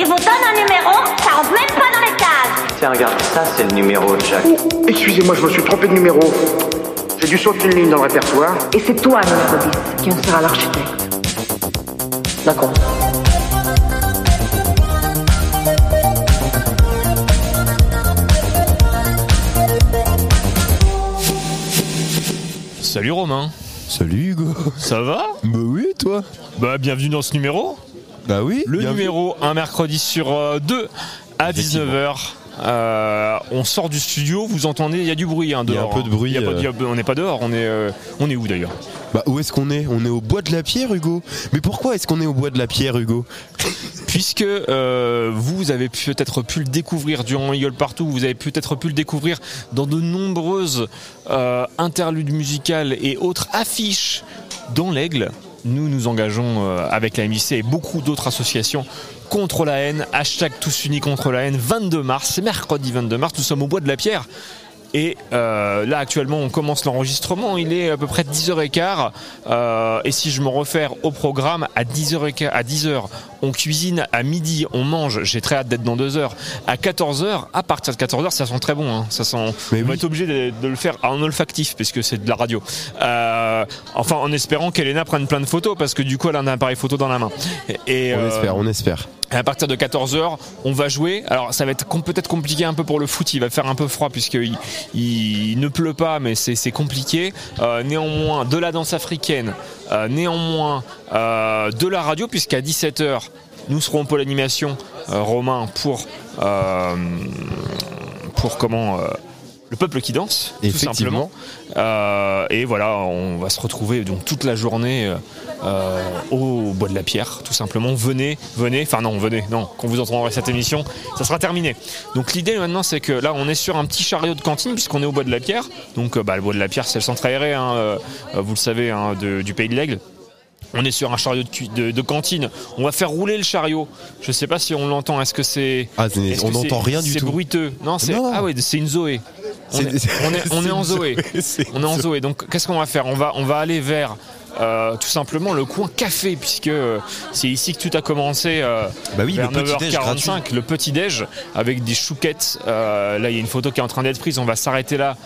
Il vous donne un numéro, ça rentre même pas dans les cases. Tiens, regarde, ça c'est le numéro de Jacques. Excusez-moi, je me suis trompé de numéro. J'ai dû sauter une ligne dans le répertoire. Et c'est toi, 10, qui en sera l'architecte. D'accord. Salut Romain. Salut Hugo. Ça va? Bah oui, toi? Bah bienvenue dans ce numéro. Bah oui. Le numéro un mercredi sur euh, deux à Effectivement. 19h. Euh, on sort du studio, vous entendez, il y a du bruit hein, Il y a dehors. un peu de bruit, a pas- euh. a- on n'est pas dehors, on est, euh, on est où d'ailleurs? Bah où est-ce qu'on est? On est au bois de la pierre, Hugo? Mais pourquoi est-ce qu'on est au bois de la pierre, Hugo? Puisque vous avez peut-être pu le découvrir durant Eagle Partout, vous avez peut-être pu le découvrir dans de nombreuses interludes musicales et autres affiches dans l'Aigle. Nous nous engageons euh, avec la MIC et beaucoup d'autres associations contre la haine. Hashtag tous unis contre la haine. 22 mars, c'est mercredi 22 mars, nous sommes au bois de la pierre. Et euh, là actuellement on commence l'enregistrement, il est à peu près 10h15 euh, et si je me réfère au programme à 10h15, à 10h on cuisine, à midi on mange, j'ai très hâte d'être dans 2 heures, à 14h, à partir de 14h ça sent très bon, hein. ça sent, Mais on va être obligé de, de le faire en olfactif puisque c'est de la radio. Euh, enfin en espérant qu'Elena prenne plein de photos parce que du coup elle a un appareil photo dans la main. Et, On euh, espère, on espère. à partir de 14h, on va jouer. Alors ça va être peut-être compliqué un peu pour le foot, il va faire un peu froid puisqu'il il ne pleut pas, mais c'est compliqué. Euh, néanmoins, de la danse africaine, néanmoins euh, de la radio, puisqu'à 17h, nous serons pour l'animation, euh, Romain, pour, euh, pour comment... le peuple qui danse, tout simplement. Euh, et voilà, on va se retrouver donc toute la journée euh, euh, au bois de la pierre, tout simplement. Venez, venez, enfin non, venez, non, quand vous entendrez cette émission, ça sera terminé. Donc l'idée maintenant, c'est que là, on est sur un petit chariot de cantine puisqu'on est au bois de la pierre. Donc euh, bah, le bois de la pierre, c'est le centre aéré, hein, vous le savez, hein, de- du pays de l'Aigle. On est sur un chariot de, cu- de- de cantine. On va faire rouler le chariot. Je sais pas si on l'entend. Est-ce que c'est Ah, c'est- on c'est- n'entend rien du C'est tout. bruiteux? Non, c'est ah ouais, c'est une Zoé. On est, C'est- on est- on est c'est en Zoé. Zoé, c'est On est en Zoé. Donc qu'est-ce qu'on va faire? On va on va aller vers euh, tout simplement le coin café puisque euh, c'est ici que tout a commencé. euh, Bah oui, vers le petit déj 9h45, le petit déj avec des chouquettes. Là, il y a une photo qui est en train d'être prise. On va s'arrêter là.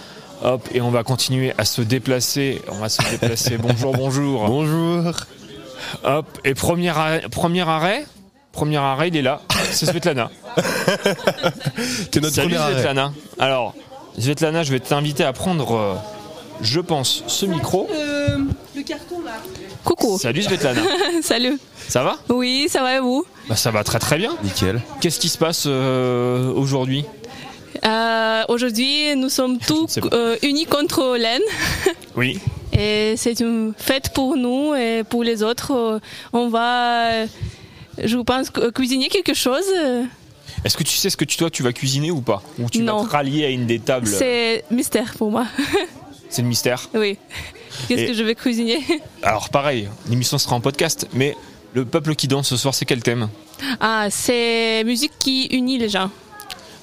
Hop, et on va continuer à se déplacer. On va se déplacer. bonjour, bonjour. Bonjour. Hop, et premier arrêt, premier arrêt, premier arrêt, il est là. C'est Svetlana. T'es notre Salut premier arrêt. Svetlana. Alors, Svetlana, je vais t'inviter à prendre, euh, je pense, ce micro. Coucou, Salut Svetlana. salut. Ça va? Oui, ça va et vous? Bah ça va très très bien. Nickel. Qu'est-ce qui se passe euh, aujourd'hui? Euh, Aujourd'hui, nous sommes tous euh, unis contre l'aine. Oui. Et c'est une fête pour nous et pour les autres. Euh, On va, je pense, cu- cuisiner quelque chose. Est-ce que tu sais ce que tu, toi tu vas cuisiner ou pas? Ou tu Non. vas te rallier à une des tables? C'est mystère pour moi. C'est le mystère? oui. Qu'est-ce que je vais cuisiner? Alors pareil, l'émission sera en podcast, mais le peuple qui danse ce soir, c'est quel thème? Ah, c'est musique qui unit les gens.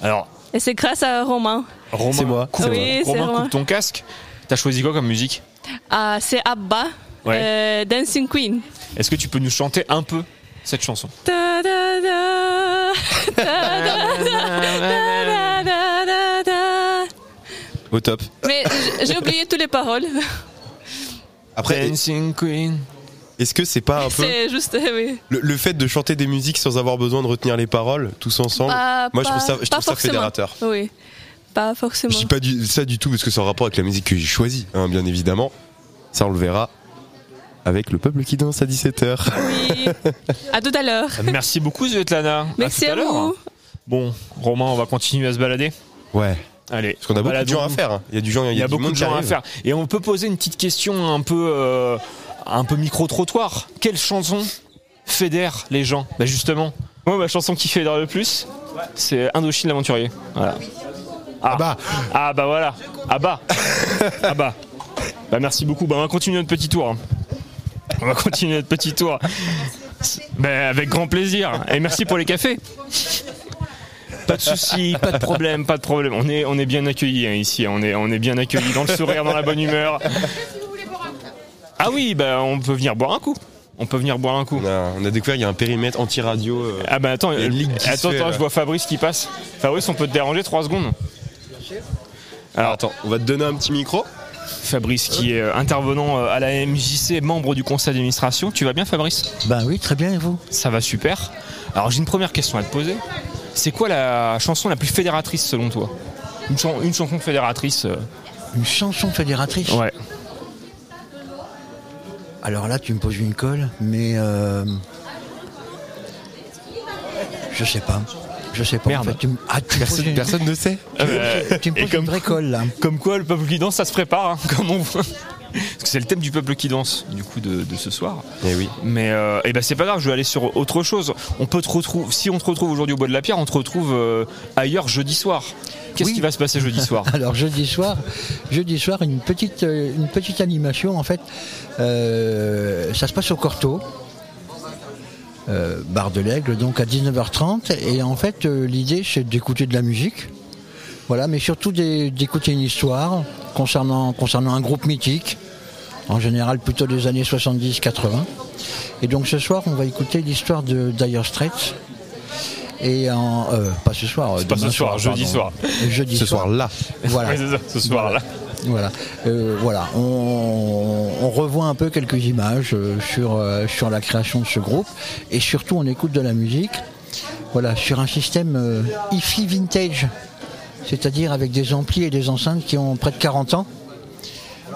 Alors, Et c'est grâce à Romain. Romain, C'est moi, coupe, Oui, Romain, Romain. coupe ton casque. T'as choisi quoi comme musique Ah, c'est Abba, Ouais. euh, Dancing Queen. Est-ce que tu peux nous chanter un peu cette chanson Ta da da, ta da da, da da da da. Au top. Mais j'ai oublié toutes les paroles. Après, Dancing Queen. Est-ce que c'est pas un peu juste, oui. le, le fait de chanter des musiques sans avoir besoin de retenir les paroles tous ensemble Pas- Moi, je trouve ça, je trouve ça fédérateur. Oui, pas forcément. Je dis pas du- ça du tout parce que c'est en rapport avec la musique que j'ai choisie, hein, bien évidemment. Ça, on le verra avec le peuple qui danse à 17h. Oui. À tout à l'heure. Merci beaucoup Svetlana. Merci tout à, vous. Bon, Romain, on va continuer à se balader. Ouais. Allez. Parce qu'on a beaucoup de gens à faire. hein. Il y a du gens, il y a, Il y a du beaucoup monde de gens à faire. Et on peut poser une petite question un peu, euh, un peu micro-trottoir. Quelle chanson fédère les gens Bah justement, moi ma chanson qui fédère le plus, c'est Indochine l'aventurier. Voilà. Ah. bah. Ah bah voilà. Ah bah. ah bah. Bah merci beaucoup. Bah on va continuer notre petit tour. hein. On va continuer notre petit tour. Bah, avec grand plaisir. Et merci pour les cafés. Pas de souci, pas de problème, pas de problème. On est, on est bien accueillis hein, ici. On est, on est bien accueillis dans le sourire, dans la bonne humeur. Ah oui, bah on peut venir boire un coup. On peut venir boire un coup. On a, on a découvert qu'il y a un périmètre anti-radio. euh, Ah bah attends, euh, attends, fait, attends, je vois Fabrice qui passe. Fabrice, on peut te déranger 3 secondes Alors attends, on va te donner un petit micro. Fabrice qui est euh, intervenant à la MJC, membre du conseil d'administration. Tu vas bien Fabrice? Ben oui, très bien, et vous? Ça va super. Alors j'ai une première question à te poser. C'est quoi la chanson la plus fédératrice selon toi? Une, chan- une chanson fédératrice euh, Une chanson fédératrice? Ouais. Alors là, tu me poses une colle, mais euh, je sais pas. Je sais pas. Merde. En fait, tu me, ah, tu Personne, une, personne ne sait. tu me et poses comme une vraie colle là. Comme quoi, le peuple qui danse, ça se prépare, hein, comme on voit. Parce que c'est le thème du peuple qui danse, du coup, de, de ce soir. Eh oui. Mais euh, eh ben c'est pas grave, je vais aller sur autre chose. On peut te retrouver, si on te retrouve aujourd'hui au Bois de la Pierre, on te retrouve euh, ailleurs jeudi soir. Qu'est-ce Oui. qui va se passer jeudi soir Alors jeudi soir, jeudi soir, une petite, une petite animation en fait. Euh, ça se passe au Corto, euh, bar de l'Aigle, donc à 19h30. Et en fait, euh, l'idée c'est d'écouter de la musique. Voilà, mais surtout d'é- d'écouter une histoire concernant, concernant un groupe mythique, en général plutôt des années 70-80. Et donc ce soir, on va écouter l'histoire de Dire Straits. Et en, euh, pas ce soir, pas ce soir, jeudi pardon. soir. Euh, Jeudi Ce soir. soir-là. Voilà. Ça, ce soir-là. Voilà, Euh, voilà. On, on revoit un peu quelques images euh, sur euh, sur la création de ce groupe et surtout on écoute de la musique. Voilà, sur un système euh, hi-fi vintage, c'est-à-dire avec des amplis et des enceintes qui ont près de 40 ans.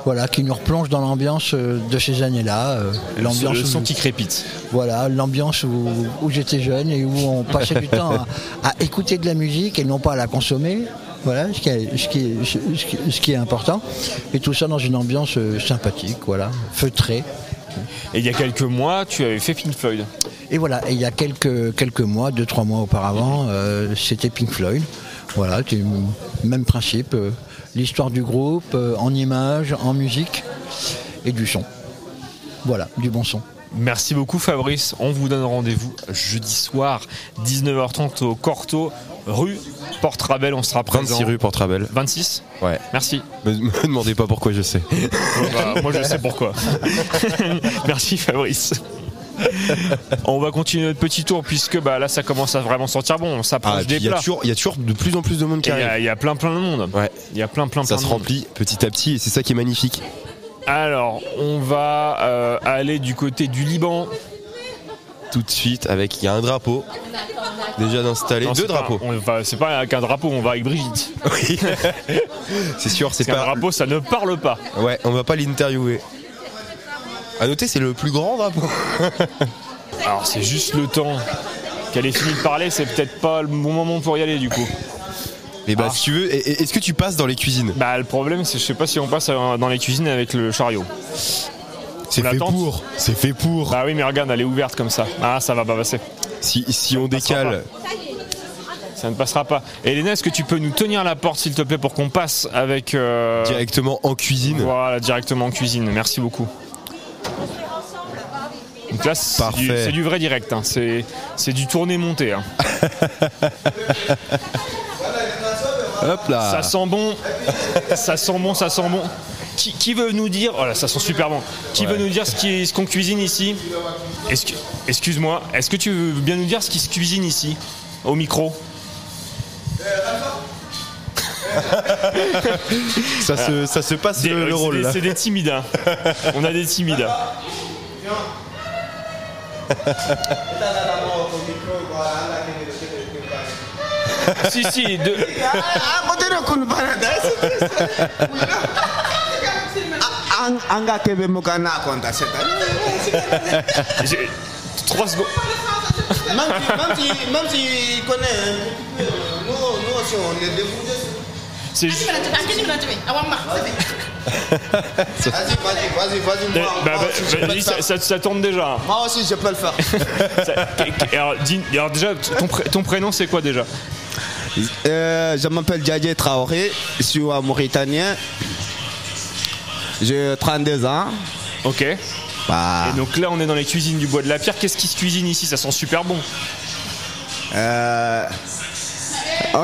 Voilà, qui nous replonge dans l'ambiance euh, de ces années-là, euh, l'ambiance le son où- qui crépite. voilà, l'ambiance où, où j'étais jeune et où on passait du temps à, à écouter de la musique et non pas à la consommer. Voilà, ce qui est, ce qui est- ce qui- ce qui est important. Et tout ça dans une ambiance euh, sympathique, voilà, feutrée. Et il y a quelques mois, tu avais fait Pink Floyd. Et voilà, et il y a quelques, quelques mois, deux, trois mois auparavant, euh, c'était Pink Floyd. Voilà, c'est le même principe. euh, L'histoire du groupe euh, en images, en musique et du son. Voilà, du bon son. Merci beaucoup Fabrice. On vous donne rendez-vous jeudi soir, 19h30 au Corto, rue Porte-Rabel. On sera présent. 26 rue Portrabel. 26 Ouais. Merci. Me, me demandez pas pourquoi je sais. Bah, moi je sais pourquoi. Merci Fabrice. On va continuer notre petit tour puisque bah, là ça commence à vraiment sentir bon. On Ah, s'approche puis des plats. il y a toujours de plus en plus de monde qui Il y, arrive. a- il y a plein plein de monde. Ouais. Il y a plein plein plein Ça de se monde. remplit petit à petit et c'est ça qui est magnifique. Alors on va euh, aller du côté du Liban. Tout de suite, avec il y a un drapeau déjà d'installer, Non, deux drapeaux. C'est pas avec un drapeau, on va avec Brigitte. Oui. c'est sûr, c'est pas. drapeau ça ne parle pas. Ouais, on va pas l'interviewer. À noter, c'est le plus grand drapeau. Alors c'est juste le temps qu'elle ait fini de parler, c'est peut-être pas le bon moment pour y aller du coup. Et bah, Ah. si tu veux, est-ce que tu passes dans les cuisines? Bah le problème c'est je sais pas si on passe euh, dans les cuisines avec le chariot. C'est fait pour. C'est fait pour. Bah oui mais regarde elle est ouverte comme ça. Ah ça va pas passer. Si, si on décale, Ça ne passera pas. Elena est-ce que tu peux nous tenir la porte s'il te plaît pour qu'on passe avec euh, directement en cuisine. Voilà directement en cuisine. Merci beaucoup. Donc là c'est du, Parfait. c'est du vrai direct, hein. c'est c'est du tourné monté. hein. Hop là. Ça sent bon, ça sent bon, ça sent bon. Qui, qui veut nous dire, oh là, ça sent super bon. Qui veut nous dire ce qui- ce qu'on cuisine ici? Excu- Excuse-moi, est-ce que tu veux bien nous dire ce qui se cuisine ici, au micro? Ça, se, ça se passe Des- le, le c'est rôle des-. C'est des timides. hein. On a des timides. Si si, de- j'ai- trois secondes. même si même si même si il connaît nous nous aussi on est débrouillés C'est ju- vas-y vas-y vas-y vas-y Eh, moi, bah, moi bah, aussi, je peux vas-y, le ça, faire. ça- ça tourne déjà. moi aussi je peux le faire Ça- alors, dis- alors déjà, ton, pré- ton prénom c'est quoi déjà? Euh, je m'appelle Djadje Traoré je suis un Mauritanien j'ai 32 ans Ok. bah, Et donc là, on est dans les cuisines du bois de la pierre. Qu'est-ce qui se cuisine ici? Ça sent super bon. Euh,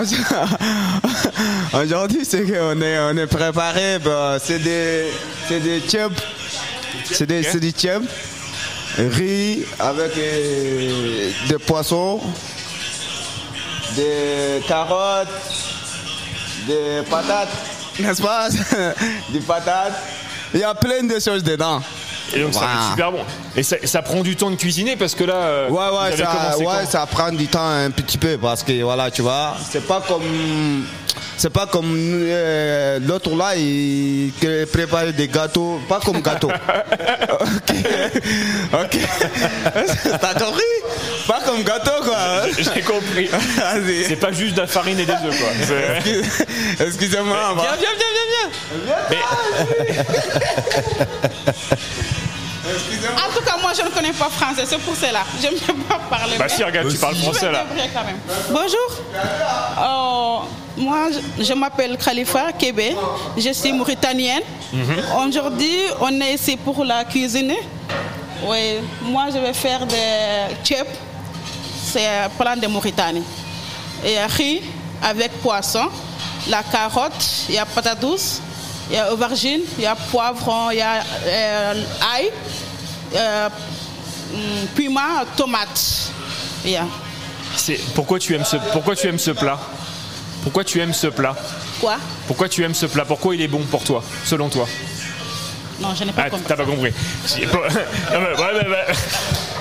Aujourd'hui, c'est qu'on est, on est préparé. bah, c'est des, c'est des chips. C'est des, c'est des chips. riz avec euh, des poissons, des carottes, des patates, n'est-ce pas? Des patates. Il y a plein de choses dedans. Et donc ça va être super bon. Et ça, ça prend du temps de cuisiner parce que là. euh, Ouais, ouais, ça, ouais, ça prend du temps un petit peu parce que voilà, tu vois, c'est pas comme. C'est pas comme euh, l'autre là, il prépare des gâteaux, pas comme gâteau. ok. Ok. T'as compris? Pas comme gâteau quoi. J'ai compris. C'est pas juste de la farine et des œufs quoi. Excusez-moi. Viens, viens, viens, viens, viens. En tout cas, moi, je ne connais pas français, c'est pour cela. Je ne peux pas parler. Bah si, regarde, tu parles français là. Quand même. Bonjour. Euh, moi, je, je m'appelle Khalifa Kébé. Je suis mauritanienne. Aujourd'hui, on est ici pour la cuisine. Oui, moi, je vais faire des tchèp. C'est un plat de Mauritanie. Et riz avec poisson, la carotte, il y a patate douce, il y a aubergine, il y a poivron, il y a euh, ail, euh, hum, piment, tomate. Yeah. C'est pourquoi tu aimes ce pourquoi tu aimes ce plat? Pourquoi tu aimes ce plat? Quoi? Pourquoi tu aimes ce plat? Pourquoi il est bon pour toi, selon toi? Non, je n'ai pas Ah, compris. t'as pas compris. Ah.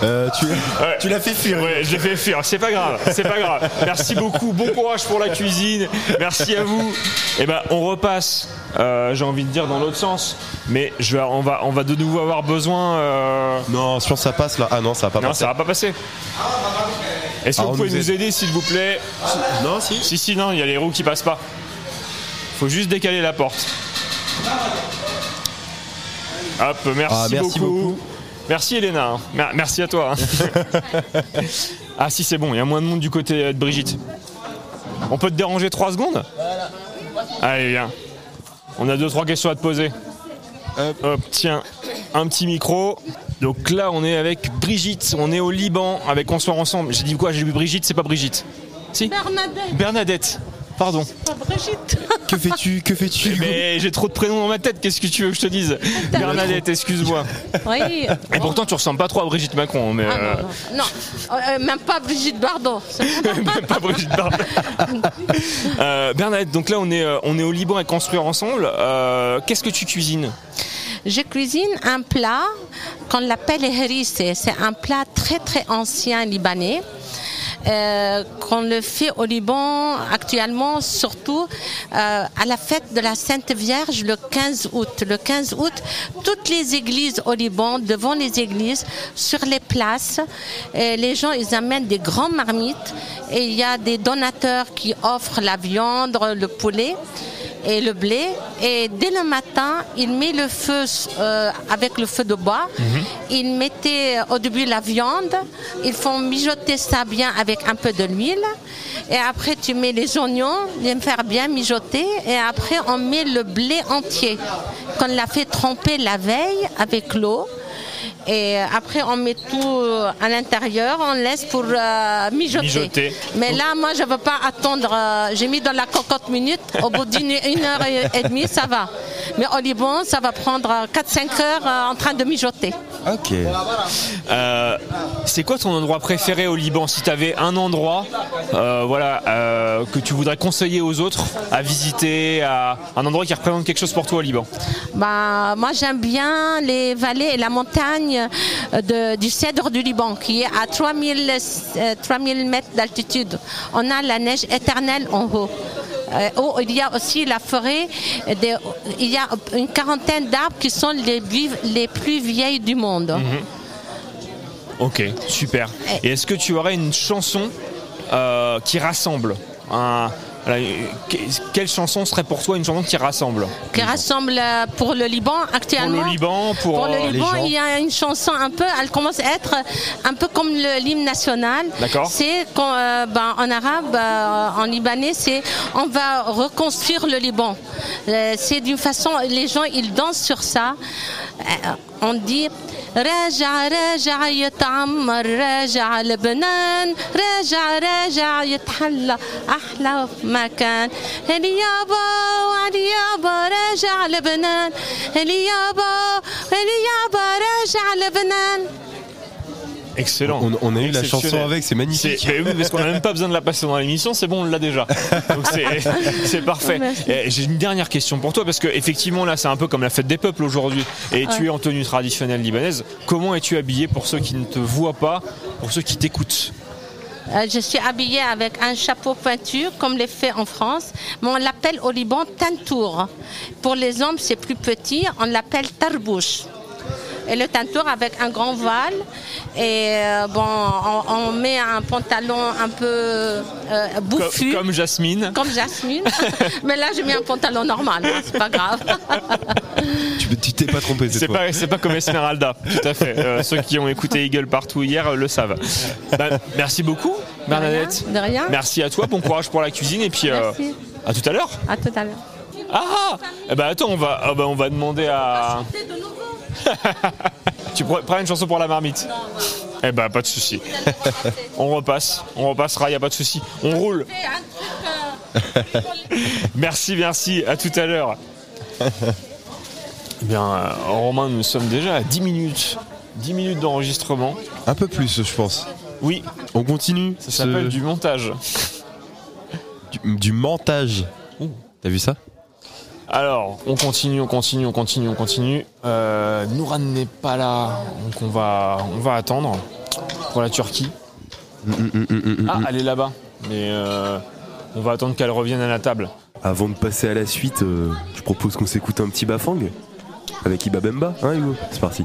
Euh, tu, Ouais. tu l'as fait fuir. Ouais, je l'ai fait fuir. C'est pas grave. C'est pas grave. Merci beaucoup. Bon courage pour la cuisine. Merci à vous. Et ben, on repasse. euh, J'ai envie de dire dans l'autre sens. Mais je vais, on va, on va de nouveau avoir besoin. euh, Non, je pense que ça passe là. Ah non, ça va pas Non, passer. ça va pas passer. Est-ce que Alors, vous pouvez nous aider, s'il vous plaît? Non, si. Si, si, non, il y a les roues qui passent pas. Faut juste décaler la porte. Hop, merci, Ah, merci beaucoup. Merci Elena. hein. Mer- Merci à toi. hein. ah si c'est bon, il y a moins de monde du côté euh, de Brigitte. On peut te déranger 3 secondes? Allez, viens. On a deux trois questions à te poser. Hop, tiens, un petit micro. Donc là, on est avec Brigitte, on est au Liban avec Construire Ensemble. J'ai dit quoi? J'ai dit Brigitte, c'est pas Brigitte. Si? Bernadette, Bernadette. Pardon. pas Brigitte. Que fais-tu Que fais-tu Mais j'ai trop de prénoms dans ma tête, qu'est-ce que tu veux que je te dise Bernadette, excuse-moi. Oui. Et pourtant, tu ressembles pas trop à Brigitte Macron, mais Ah, euh, non, non. Non, euh, même pas Brigitte Bardot. même pas Brigitte Bardot. Euh, Bernadette, donc là, on est, euh, on est au Liban à construire ensemble. Euh, Qu'est-ce que tu cuisines? Je cuisine un plat qu'on l'appelle hérissé. C'est un plat très très ancien libanais. Euh, qu'on le fait au Liban actuellement, surtout euh, à la fête de la Sainte Vierge le 15 août. Le 15 août, toutes les églises au Liban, devant les églises, sur les places, les gens ils amènent des grands marmites et il y a des donateurs qui offrent la viande, le poulet et le blé. Et dès le matin, il met le feu euh, avec le feu de bois. Il mettait au début la viande. Ils font mijoter ça bien avec un peu de l'huile. Et après, tu mets les oignons, les faire bien mijoter. Et après, on met le blé entier qu'on l'a fait tremper la veille avec l'eau. Et après, on met tout euh, à l'intérieur, on laisse pour euh, mijoter. Mijoter. Mais là, moi, je ne veux pas attendre. euh, J'ai mis dans la cocotte minutes. Au bout d'une une heure et, et demie, ça va. Mais au Liban, ça va prendre 4-5 heures euh, en train de mijoter. Ok. Euh, C'est quoi ton endroit préféré au Liban? Si tu avais un endroit euh, voilà, euh, que tu voudrais conseiller aux autres à visiter, à, un endroit qui représente quelque chose pour toi au Liban? Bah, moi, j'aime bien les vallées et la montagne euh, de- du cèdre du Liban, qui est à 3000, euh, 3000 mètres d'altitude. On a la neige éternelle en haut. Euh, oh, il y a aussi la forêt. des- il y a une quarantaine d'arbres qui sont les, les plus vieilles du monde. Ok, super. Et est-ce que tu aurais une chanson euh, qui rassemble un- que- Quelle chanson serait pour toi une chanson qui rassemble? Qui rassemble euh, pour le Liban actuellement. Pour le Liban, pour, le euh, les Liban, gens. il y a une chanson un peu, elle commence à être un peu comme le- l'hymne national. D'accord. C'est euh, ben, en arabe, euh, en libanais, c'est on va reconstruire le Liban. Euh, c'est d'une façon, les gens ils dansent sur ça. Euh, on dit. راجع راجع يتعمر راجع لبنان راجع راجع يتحلى أحلى مكان. هلي يابا وعلي يابا راجع لبنان. هلي يابا هلي يابا راجع لبنان. Excellent. On, on a eu la chanson avec, c'est magnifique. Oui, parce qu'on n'a même pas besoin de la passer dans l'émission, c'est bon, on l'a déjà. Donc c'est- parfait. J'ai une dernière question pour toi, parce que effectivement là, c'est un peu comme la fête des peuples aujourd'hui, et tu es en tenue traditionnelle libanaise. Comment es-tu habillé pour ceux qui ne te voient pas, pour ceux qui t'écoutent? Euh, je suis habillée avec un chapeau pointu, comme les fait en France, mais on l'appelle au Liban tantour. Pour les hommes, c'est plus petit, on l'appelle tarbouche. Et le tantour avec un grand voile. Et euh, bon, on, on met un pantalon un peu euh, bouffu. Comme, comme Jasmine. Comme Jasmine. mais là, j'ai mis un pantalon normal, hein, c'est pas grave. Tu t'es pas trompé C'est pas, c'est pas comme Esmeralda, tout à fait. Euh, ceux qui ont écouté Eagle partout hier euh, le savent. Bah, merci beaucoup, Bernadette. De rien. Merci à toi, bon courage pour la cuisine et puis euh, Merci. à tout à l'heure. À tout à l'heure. Ah Eh ben attends, on va, ah bah, on va demander à. tu pr- prends une chanson pour la marmite Eh ben pas de souci. on repasse, on repassera, y a pas de souci. On roule. Merci, merci. À tout à l'heure. Eh bien, euh, Romain, nous sommes déjà à 10 minutes. 10 minutes d'enregistrement. Un peu plus, je pense. Oui, On continue. ça s'appelle du montage. du, du mentage. T'as vu ça? Alors, on continue, on continue, on continue, on continue. Euh, Nouran n'est pas là, donc on va, on va attendre pour la Turquie. Ah, elle est là-bas, mais euh, on va attendre qu'elle revienne à la table. Avant de passer à la suite, euh, je propose qu'on s'écoute un petit bafang avec Iba Bemba, hein Hugo? C'est parti.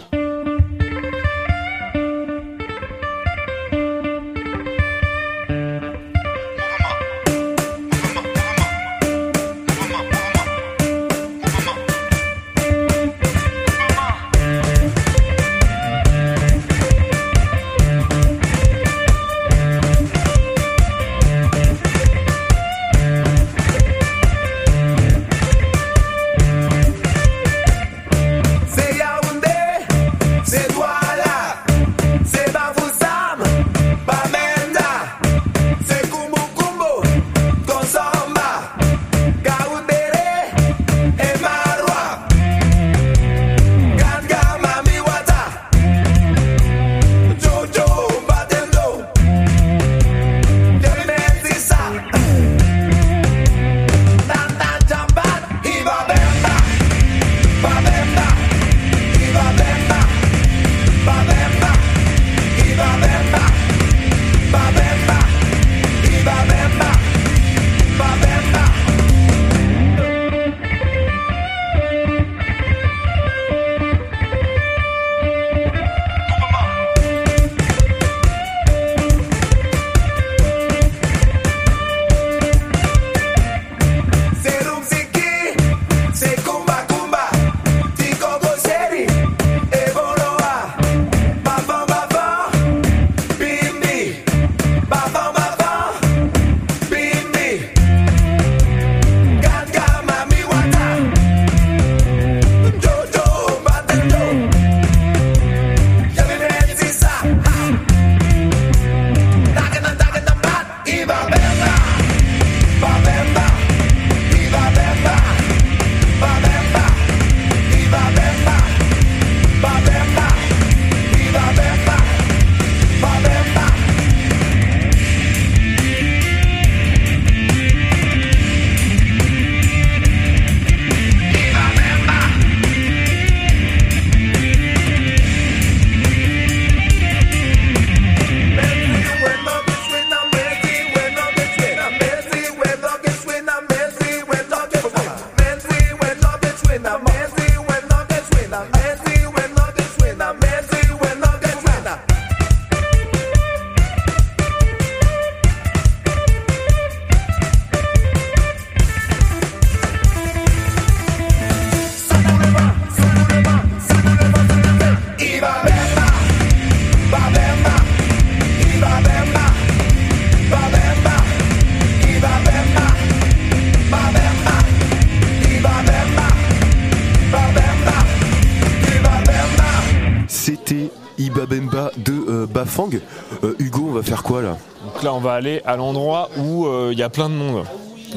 Euh, Bafang. Euh, Hugo, on va faire quoi là Donc là, on va aller à l'endroit où euh, il y a plein de monde,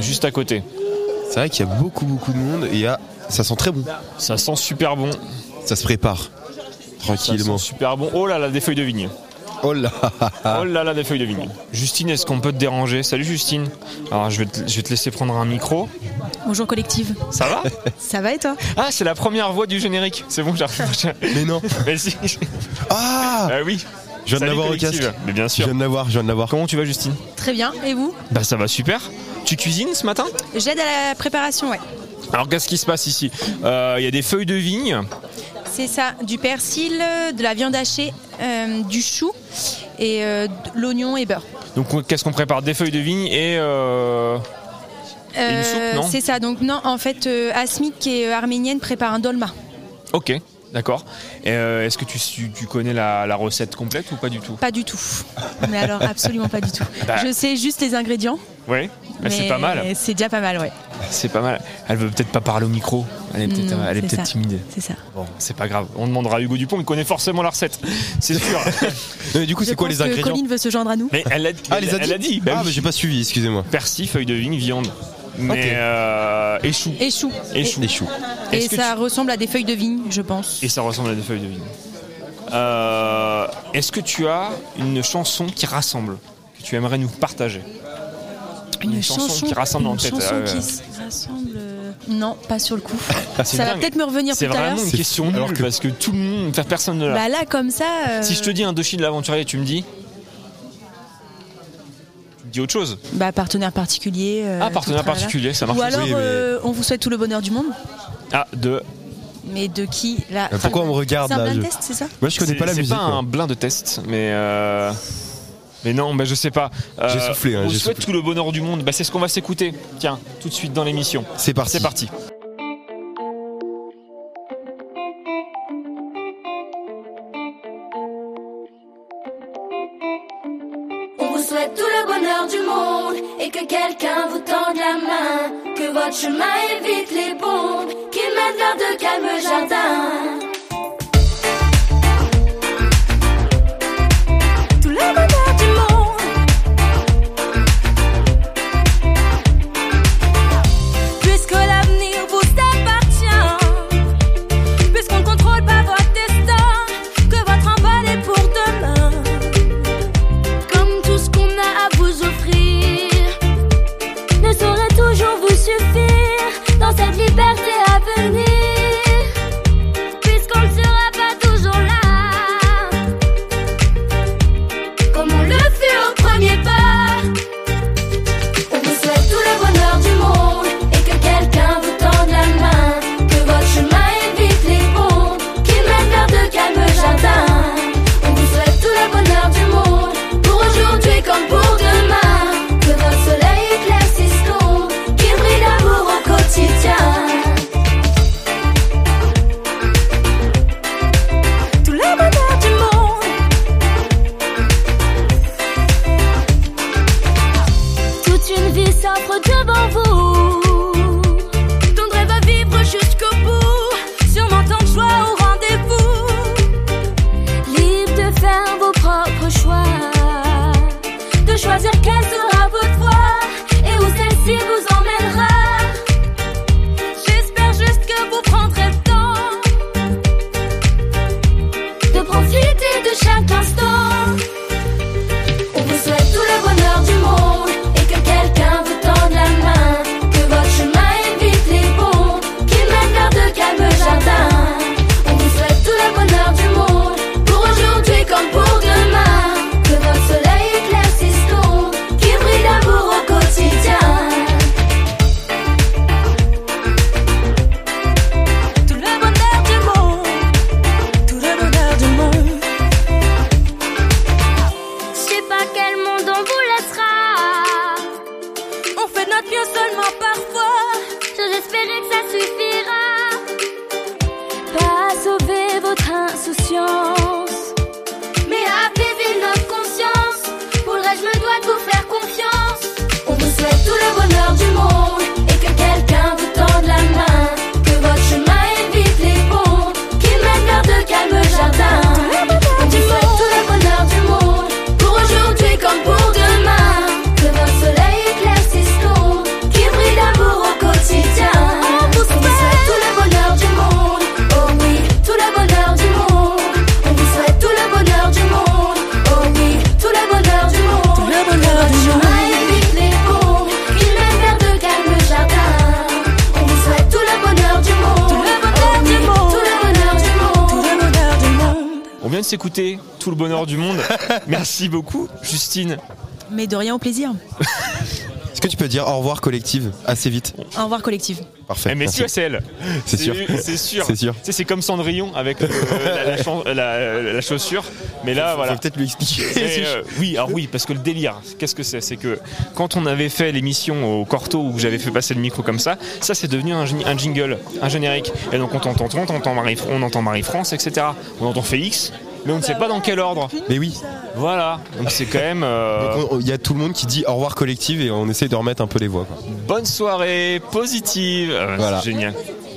juste à côté. C'est vrai qu'il y a beaucoup beaucoup de monde et il y a... ça sent très bon. Ça sent super bon. Ça se prépare Ça tranquillement. sent super bon. Oh là là, des feuilles de vigne. Oh là Oh là là, des feuilles de vigne. Justine, est-ce qu'on peut te déranger? Salut Justine. Alors, je vais, te, je vais te laisser prendre un micro. Bonjour collective. Ça va? Ça va et toi? Ah, c'est la première voix du générique. C'est bon, j'arrive. Mais non. Mais si. Ah Ah oui. Je viens de l'avoir au casque. Mais bien Je sûr. viens de l'avoir, je viens de l'avoir. Comment tu vas, Justine? Très bien. Et vous? Bah, ça va super. Tu cuisines ce matin? J'aide à la préparation, ouais. Alors, qu'est-ce qui se passe ici? Euh, Il y a des feuilles de vigne. C'est ça, du persil, de la viande hachée, euh, du chou et euh, de l'oignon et beurre. Donc, on- qu'est-ce qu'on prépare? Des feuilles de vigne et. euh, Et une soupe, non? C'est ça, donc non, en fait, euh, Asmik, qui est arménienne, prépare un dolma. Ok, d'accord. Euh, Est-ce que tu, connais la, la recette complète ou pas du tout? Pas du tout. Mais alors, absolument pas du tout. Bah. Je sais juste les ingrédients. Oui, bah, c'est pas mal. C'est déjà pas mal, ouais. C'est pas mal. Elle veut peut-être pas parler au micro. Elle est peut-être elle est ça. timide. C'est ça. Bon, c'est pas grave. On demandera à Hugo Dupont, il connaît forcément la recette. C'est sûr. Mais du coup, Je c'est quoi pense les ingrédients Colline veut se joindre à nous. Mais elle a, Ah, elle les a elle dit a dit. bah Ah, oui. mais j'ai pas suivi, excusez-moi. Persil, feuille de vigne, viande. Mais Ok. euh, et chou. Et chou. Et ça ressemble à des feuilles de vigne, je pense. Et ça ressemble à des feuilles de vigne. Euh, Est-ce que tu as une chanson qui rassemble que tu aimerais nous partager? Une, chanson qui rassemble en une tête, chanson euh, qui se rassemble. euh, Non, pas sur le coup. C'est ça va peut-être me revenir C'est plus tard. vraiment une C'est question alors que- parce que tout le monde, enfin, personne ne l'a. Bah là, comme ça. euh, Si je te dis Indochine l'aventurier, tu me dis Tu me dis autre chose Bah, partenaire particulier. euh, Ah, tout partenaire particulier, ça marche Ou alors, Oui, mais- euh, on vous souhaite tout le bonheur du monde. Ah, de. Mais de qui là Mais pourquoi on me regarde, C'est un là, blind je- test, c'est ça? Moi, je connais C'est- pas la c'est musique. pas moi. un blind de test, mais. euh, Mais non, bah, je sais pas. Euh, J'ai soufflé, hein, on j'ai souhaite soufflé. tout le bonheur du monde. Bah, c'est ce qu'on va s'écouter. Tiens, tout de suite dans l'émission. C'est parti. C'est parti. On vous souhaite tout le bonheur du monde et que quelqu'un vous tende la main. Votre chemin évite les bombes qui mènent vers de calmes jardins. Merci beaucoup, Justine. Mais de rien au plaisir. Est-ce que tu peux dire au revoir collective assez vite? Au revoir collective. Parfait. Eh, mais si, c'est elle. C'est sûr. C'est sûr. C'est sûr. Tu sais, c'est comme Cendrillon avec euh, la, la chan- la- la chaussure. Mais là, Faut- voilà. faut peut-être lui expliquer. Mais, euh, oui, alors oui, parce que le délire, qu'est-ce que c'est? C'est que quand on avait fait l'émission au Corto où j'avais fait passer le micro comme ça, ça c'est devenu un, un jingle, un générique. Et donc on t'entend, on entend Marie, on entend Marie-France, etc. On entend Félix, mais on ne sait pas dans quel ordre. Mais oui. Voilà, donc c'est quand même. euh, Il y a tout le monde qui dit au revoir collective et on essaie de remettre un peu les voix. quoi. Bonne soirée, positive. Euh, Voilà. C'est génial.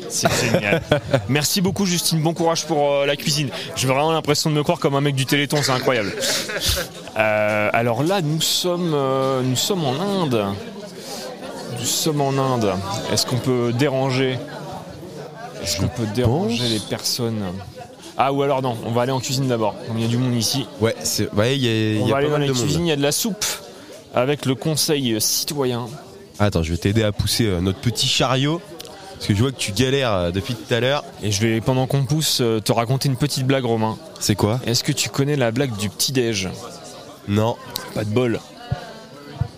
C'est génial. Merci beaucoup Justine, bon courage pour euh, la cuisine. J'ai vraiment l'impression de me croire comme un mec du Téléthon, c'est incroyable. Euh, alors là, nous sommes, nous sommes en Inde. Nous sommes en Inde. Est-ce qu'on peut déranger? Est-ce qu'on peut déranger les personnes? Ah ou alors non, on va aller en cuisine d'abord. Il y a du monde ici. Ouais, c'est- ouais, il y a, On y a va aller dans la de cuisine, il y a de la soupe avec le conseil citoyen. Attends, je vais t'aider à pousser euh, notre petit chariot. Parce que je vois que tu galères euh, depuis tout à l'heure. Et je vais, pendant qu'on pousse, euh, te raconter une petite blague, Romain. C'est quoi? Est-ce que tu connais la blague du petit-déj? Non. Pas de bol.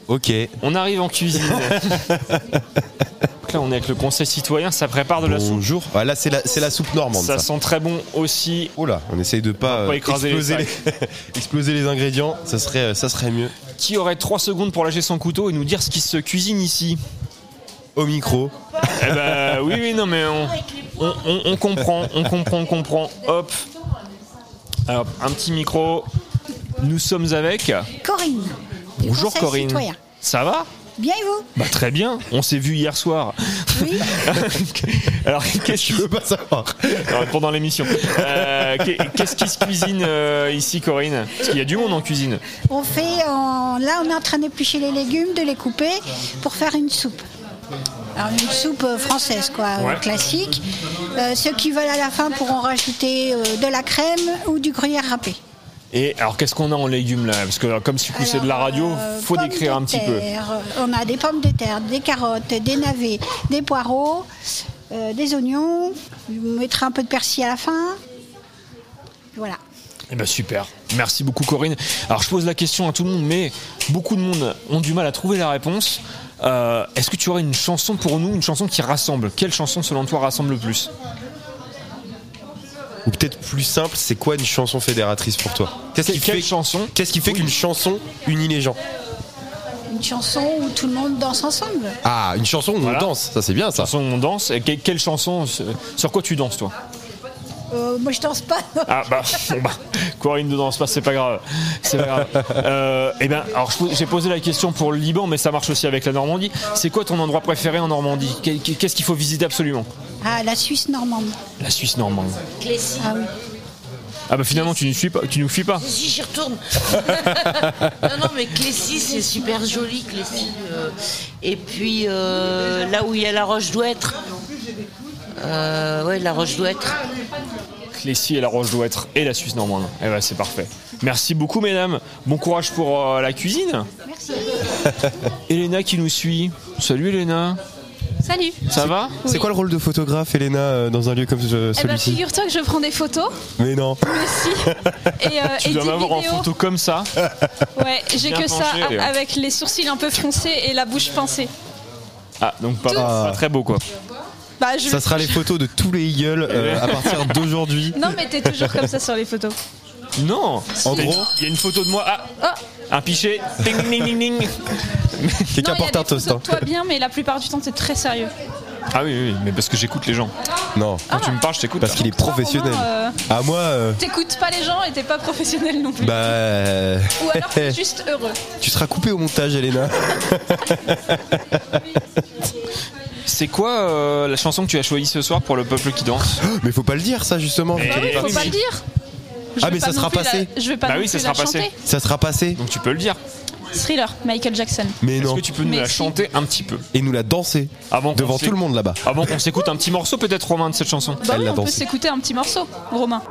Ok. On arrive en cuisine. Là, on est avec le conseil citoyen, ça prépare de la soupe. Bonjour. Ah, là, c'est la, c'est la soupe normande. Ça Ça, sent très bon aussi. Oh là, on essaye de pas, pas euh, écraser exploser, les les exploser les ingrédients. Ça serait, euh, ça serait mieux. Qui aurait 3 secondes pour lâcher son couteau et nous dire ce qui se cuisine ici Au micro. Eh ben oui, oui, non, mais on, on, on- on comprend, on comprend, on comprend. Hop. Alors, un petit micro. Nous sommes avec. Corinne. Bonjour Corinne. citoyen. Ça va? Bien et vous Bah très bien, on s'est vu hier soir. Oui. Alors qu'est-ce que je veux pas savoir Pendant l'émission. Euh, qu'est- qu'est-ce qui se cuisine euh, ici, Corinne? Parce qu'il y a du monde en cuisine. On fait, en- là on est en train d'éplucher les légumes, de les couper pour faire une soupe. Alors une soupe euh, française quoi, Ouais. classique. Euh, ceux qui veulent à la fin pourront rajouter euh, de la crème ou du gruyère râpé. Et alors qu'est-ce qu'on a en légumes là? Parce que comme si c'est de la radio, faut Pommes décrire un petit peu. euh, On a des pommes de terre, des carottes, des navets, des poireaux, euh, des oignons. On mettra un peu de persil à la fin. Voilà. Eh ben super. Merci beaucoup Corinne. Alors je pose la question à tout le monde, mais beaucoup de monde ont du mal à trouver la réponse. Euh, Est-ce que tu aurais une chanson pour nous, une chanson qui rassemble? Quelle chanson selon toi rassemble le plus? Ou peut-être plus simple, c'est quoi une chanson fédératrice pour toi Qu'est-ce qui Quelle fait chanson Qu'est-ce qui fait qu'une chanson unit les gens Une chanson où tout le monde danse ensemble. Ah, une chanson où Voilà. on danse, ça c'est bien ça. Chanson où on danse. Et que- quelle chanson sur- quoi tu danses toi Euh, moi je danse pas. Ah bah, bon, bah, Corinne ne danse pas, c'est pas grave. C'est pas grave. Euh, eh ben, alors j'ai posé la question pour le Liban, mais ça marche aussi avec la Normandie. C'est quoi ton endroit préféré en Normandie? Qu'est- Qu'est-ce qu'il faut visiter absolument? Ah, la Suisse normande. La Suisse normande. Ah oui. Ah bah finalement tu nous suis pas, tu nous fuis pas. Si j'y retourne. non, non, mais Clécy, c'est super joli, Clécy. euh, et puis euh, là où il y a la Roche d'Ouêtre. Euh, ouais, la Roche d'Ouêtre. Clécy et la Roche d'Ouêtre et la Suisse normande. Eh ben c'est parfait. Merci beaucoup mesdames. Bon courage pour euh, la cuisine. Merci. Elena qui nous suit. Salut Elena. Salut. Ça va C'est quoi le rôle de photographe, Elena, euh, dans un lieu comme ce- Eh ben, celui-ci figure-toi que je prends des photos. Mais non. Et, euh, Tu et dois m'avoir en photo comme ça. Ouais, j'ai que ça penché, a- Léa. avec les sourcils un peu froncés et la bouche pincée. Ah donc pas, très beau quoi. Bah, je... Ça sera les photos de tous les Eagles euh, à partir d'aujourd'hui. Non, mais t'es toujours comme ça sur les photos. Non. En gros- il y a une photo de moi. Ah, Oh, un pichet. Ding ding ding ding. Quelqu'un porte un toast. hein. toi bien, mais la plupart du temps, c'est très sérieux. Ah oui, oui, mais parce que j'écoute les gens. Non. Quand tu me parles, je t'écoute. Parce qu'il est professionnel. Romain, euh, Ah moi, euh, T'écoutes pas les gens et t'es pas professionnel non plus. bah, euh, Ou alors t'es juste heureux. tu seras coupé au montage, Elena. C'est quoi euh, la chanson que tu as choisie ce soir pour le peuple qui danse? Mais faut pas le dire, ça justement. Eh Bah oui, faut pas le dire. Je Ah, mais ça sera la- passé. Je vais pas Bah oui, ça sera passé. chanter. Ça sera passé. Donc tu peux le dire. Thriller, Michael Jackson. Mais Est-ce non. que tu peux nous Mais la si. chanter un petit peu Et nous la danser avant devant tout le monde là-bas. Avant qu'on s'écoute un petit morceau peut-être Romain de cette chanson. Bah Elle oui, l'a on peut s'écouter un petit morceau, Romain.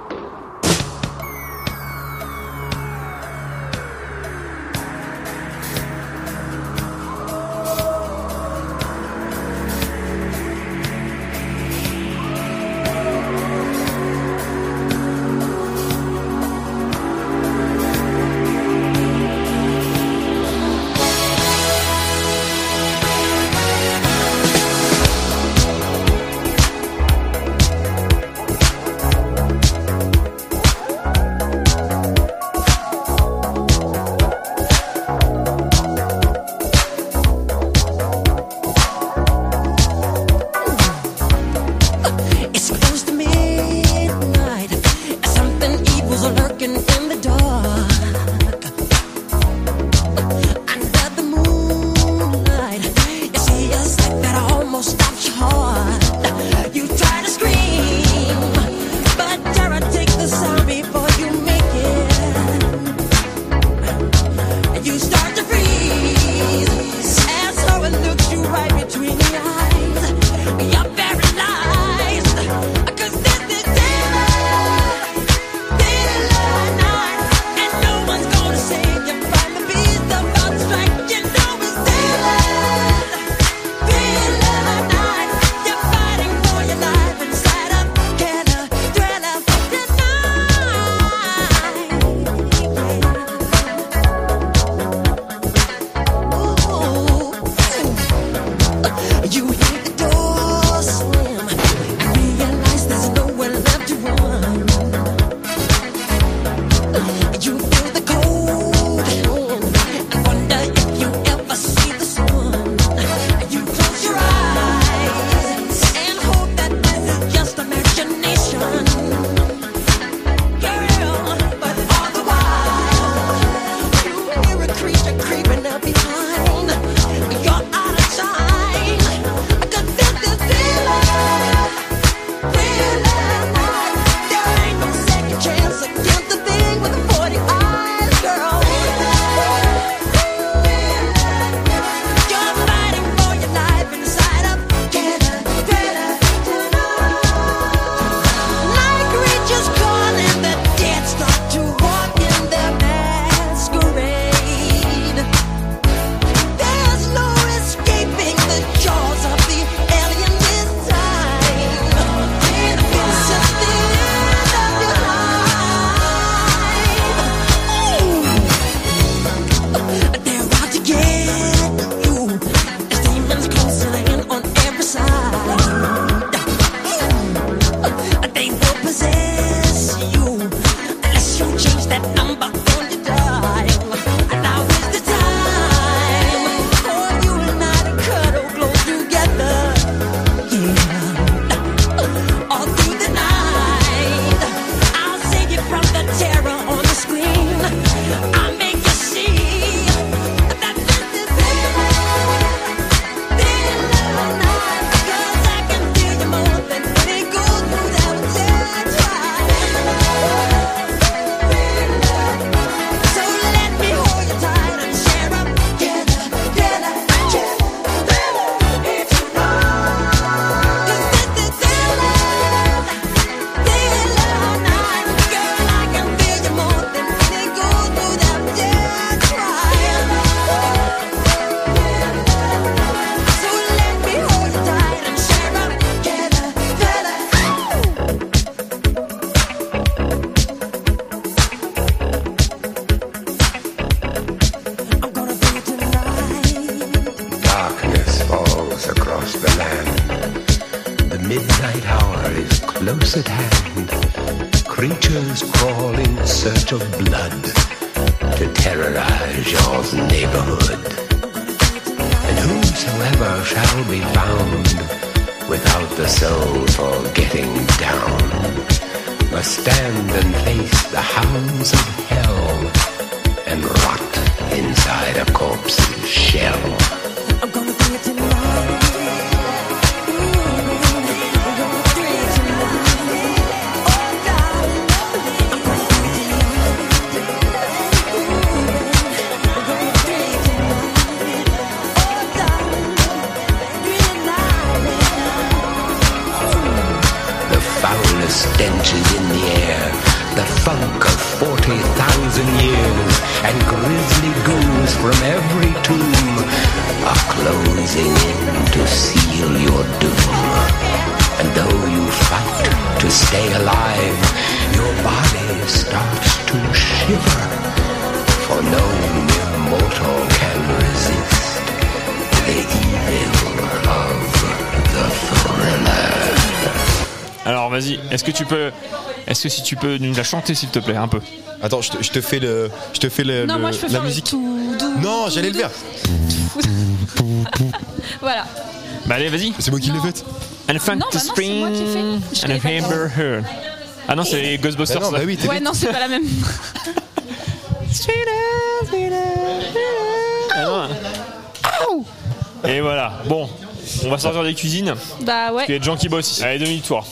Vas-y, est-ce que tu peux, est-ce que si tu peux nous la chanter s'il te plaît un peu? Attends, je te, je te fais le, je te fais le, Non, le- moi je peux la faire musique. le tout doux. Non, j'allais le faire. Voilà. Bah allez, vas-y. C'est moi qui l'ai fait. And the bah. Je and Heard. Ah non, c'est Ghostbusters. Bah non, bah oui, t'es Ouais, non, c'est pas la même. Ah non. Et voilà. Bon, on va sortir des cuisines. Bah Il y a ouais. des gens qui bossent ici. Allez, demi-tour.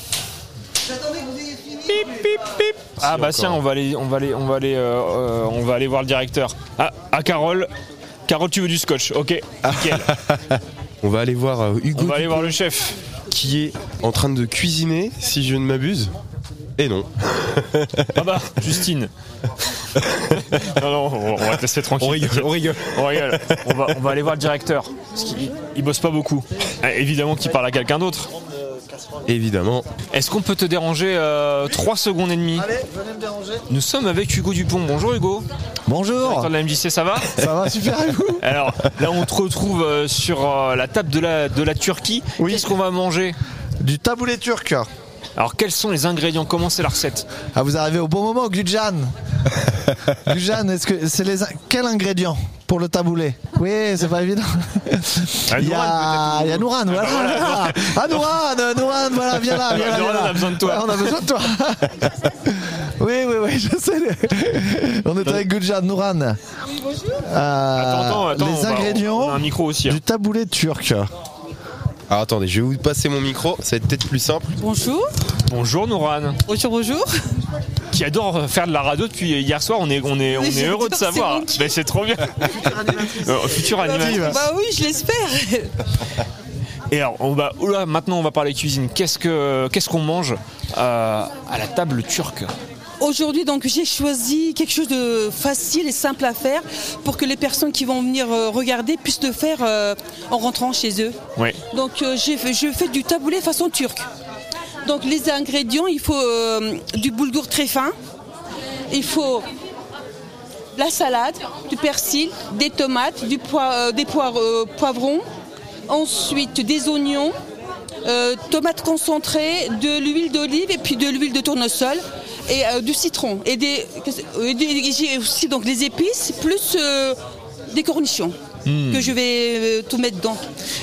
Ah bah tiens, on va aller, on va aller, on va aller, euh, euh, on va aller voir le directeur. Ah, ah Carole, Carole, tu veux du scotch Ok, nickel. On va aller voir euh, Hugo on va aller voir le chef. qui est en train de cuisiner, si je ne m'abuse. Et non. Ah bah, Justine. non, non, on on va te laisser tranquille. On rigole, on rigole. On rigole. On va, on va aller voir le directeur. Parce qu'il il bosse pas beaucoup. Ah, évidemment qu'il parle à quelqu'un d'autre. Évidemment. Est-ce qu'on peut te déranger 3 secondes et demie Allez, venez me déranger. Nous sommes avec Hugo Dupont. Bonjour Hugo. Bonjour. Directeur de la MJC, ça va Ça va super et vous? Alors là, on te retrouve euh, sur euh, la table de la, de la Turquie. Qu'est-ce qu'on va manger? Du taboulé turc. Alors quels sont les ingrédients? Comment c'est la recette? Ah, vous arrivez au bon moment, Gudjan. Gudjan, est-ce que c'est les in- quel ingrédient pour le taboulé? Oui, c'est pas évident. Ah, Il y a, il y a Nouran, voilà. Ah, Nouran, Nouran, voilà, viens là, viens là. On a besoin de toi. Ouais, on a besoin de toi. Oui, oui, oui, je sais. On est avec Gudjan, Nouran. Euh, Attends, attends, attends, les on va- ingrédients on a un micro aussi. hein. du taboulé turc. Alors attendez, je vais vous passer mon micro, ça va être peut-être plus simple. Bonjour. Bonjour Nouran. Bonjour, bonjour. Qui adore faire de la radio depuis hier soir. On est, on est, on Oui, est j'adore, heureux de savoir. Ben, c'est trop bien. Euh, future animatrice. Bah oui, je l'espère. Et alors, on va, oula, maintenant on va parler cuisine. Qu'est-ce que, qu'est-ce qu'on mange euh, à la table turque? Aujourd'hui, donc, j'ai choisi quelque chose de facile et simple à faire pour que les personnes qui vont venir euh, regarder puissent le faire euh, en rentrant chez eux. Oui. Donc, euh, je fais du taboulé façon turque. Donc, les ingrédients, il faut du boulgour très fin, il faut la salade, du persil, des tomates, du des euh, poivrons, ensuite des oignons, euh, tomates concentrées, de l'huile d'olive et puis de l'huile de tournesol et euh, du citron et des, des- j'ai aussi donc les épices plus euh, des cornichons Hmm. que je vais euh, tout mettre dedans.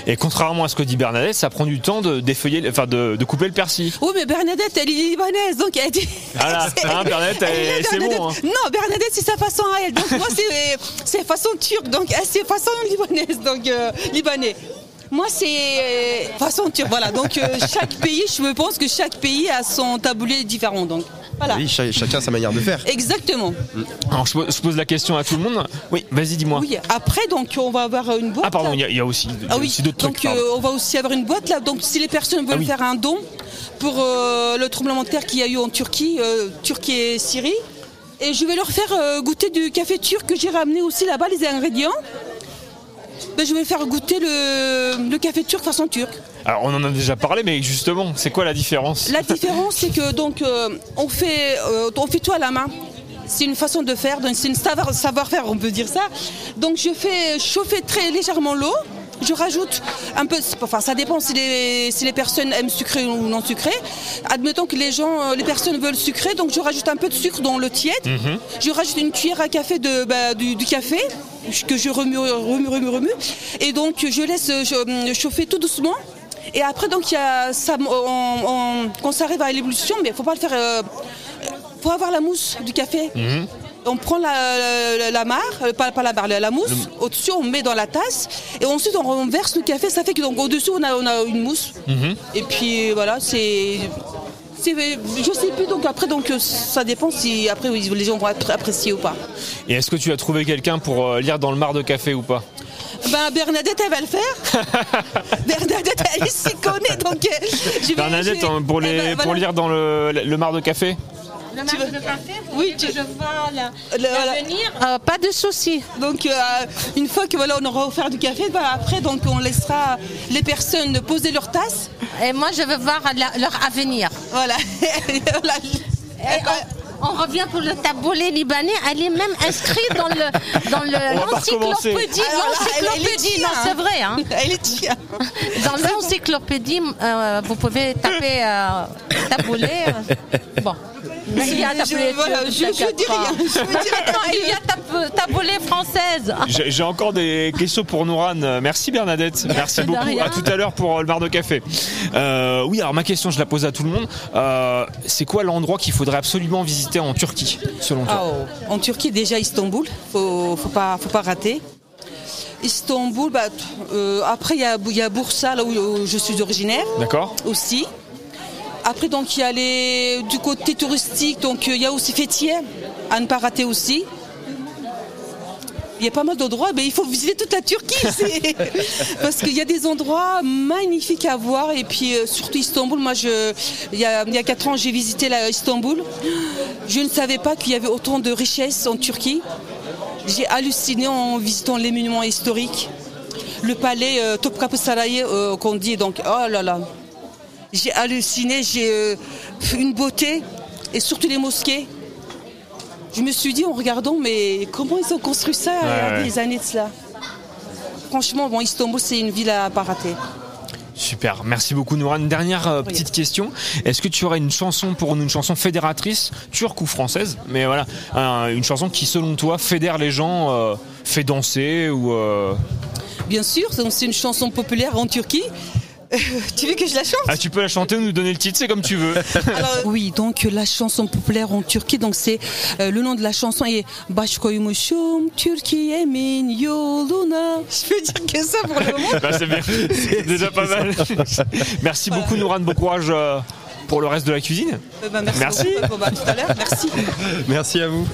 Et contrairement à ce que dit Bernadette, ça prend du temps de défeuiller, enfin de, de couper le persil. Oui, mais Bernadette, elle est libanaise, donc elle dit. Voilà, hein, Bernadette, c'est bon. hein. Non, Bernadette, c'est sa façon à elle. Donc moi, c'est c'est façon turque, donc c'est façon libanaise, donc euh, libanais. Moi, c'est euh, façon turque, voilà. Donc euh, chaque pays, je pense que chaque pays a son taboulé différent, donc voilà. Oui, cha- chacun sa manière de faire. Exactement. Alors je, pose- je pose la question à tout le monde. Oui, vas-y, dis-moi. Oui, après, donc on va avoir une boîte. Ah pardon, il y, a- il y a aussi, Ah oui, aussi d'autres donc trucs. pardon. euh, on va aussi avoir une boîte là. Donc si les personnes veulent Ah oui. faire un don pour euh, le tremblement de terre qu'il y a eu en Turquie, euh, Turquie et Syrie, et je vais leur faire euh, goûter du café turc que j'ai ramené aussi là-bas, les ingrédients. Ben, je vais faire goûter le, le café turc façon turque. Alors on en a déjà parlé, mais justement, c'est quoi la différence La différence, c'est que donc euh, on fait euh, on fait tout à la main. C'est une façon de faire, donc c'est une savoir- savoir-faire, on peut dire ça. Donc je fais chauffer très légèrement l'eau je rajoute un peu, enfin ça dépend si les, si les personnes aiment sucré ou non sucré. Admettons que les gens, euh, les personnes veulent sucré, donc je rajoute un peu de sucre dans le tiède. Mhm. Je rajoute une cuillère à café de, bah, du, du café que je remue, remue, remue, remue. Et donc je laisse chauffer tout doucement. Et après donc il y a ça, on- on- quand ça arrive à l'ébullition, mais il faut pas le faire. euh, faut avoir la mousse du café. Mhm. On prend la, la, la mare, euh, pas, pas la barre, la, mousse. Au-dessus, on met dans la tasse. Et ensuite, on renverse le café. Ça fait que donc au-dessus, on a, on a une mousse. Mhm. Et puis voilà, c'est. Je sais plus, donc après, donc, euh, ça dépend si après oui, les gens vont être apprécier ou pas. Et est-ce que tu as trouvé quelqu'un pour euh, lire dans le mar de café ou pas? Ben, Bernadette, elle va le faire. Bernadette, elle s'y connaît, donc. euh, je vais- Bernadette, je vais- hein, pour, les, Eh ben, pour lire dans le, le mar de café? Le de café Oui, tu... je vois là. venir Euh, Pas de souci. Donc euh, une fois que voilà on aura offert du café, bah, après donc on laissera les personnes poser leur tasse. Et moi je veux voir la- leur avenir. Voilà. Et on, on revient pour le taboulé libanais. Elle est même inscrite dans le dans le l'encyclopédie. Tia, non, hein. c'est vrai. Hein. Elle est tia. Dans l'encyclopédie, euh, vous pouvez taper euh, taboulé. euh, bon. Il y a Je- taboulé. voilà, je- je dis rien, je française. J'ai j'ai encore des questions pour Nouran. Merci Bernadette. Merci De beaucoup. rien. À tout à l'heure pour euh, le bar de café. Euh, oui, alors ma question, je la pose à tout le monde. Euh, c'est quoi l'endroit qu'il faudrait absolument visiter en Turquie, selon toi? Ah, oh. En Turquie déjà Istanbul, faut faut pas faut pas rater. Istanbul, bah, euh, après il y a, y a Bursa là où, où je suis originaire. D'accord. Aussi. Après donc il y a les du côté touristique donc euh, il y a aussi Fethiye à ne pas rater aussi. Il y a pas mal d'endroits, mais il faut visiter toute la Turquie. Parce qu'il y a des endroits magnifiques à voir. Et puis euh, surtout Istanbul, moi je, il, y a, il y a 4 ans j'ai visité la, Istanbul. Je ne savais pas qu'il y avait autant de richesses en Turquie. J'ai halluciné en visitant les monuments historiques. Le palais euh, Topkapı Sarayı euh, qu'on dit donc, oh là là. J'ai halluciné, j'ai euh, une beauté et surtout les mosquées. Je me suis dit en regardant, mais comment ils ont construit ça il y a des années de cela? Franchement, bon, Istanbul, c'est une ville à pas rater. Super, merci beaucoup Nouran. Dernière euh, petite question. Est-ce que tu aurais une chanson pour nous, une chanson fédératrice, turque ou française? Mais voilà, un- une chanson qui selon toi fédère les gens, euh, fait danser ou... euh, Bien sûr, c'est une chanson populaire en Turquie. tu veux que je la chante? Ah tu peux la chanter ou nous donner le titre, c'est comme tu veux. Oui, donc la chanson populaire en Turquie, donc c'est euh, le nom de la chanson est Baş koymuşum Türkiye'min yoluna. Je peux dire que ça pour le moment. Bah, c'est bien, c'est déjà pas mal. merci beaucoup Nouran, bon courage euh, pour le reste de la cuisine. Euh, bah, merci. Merci. beaucoup. Bon, bah, à tout à l'heure. Merci. Merci à vous.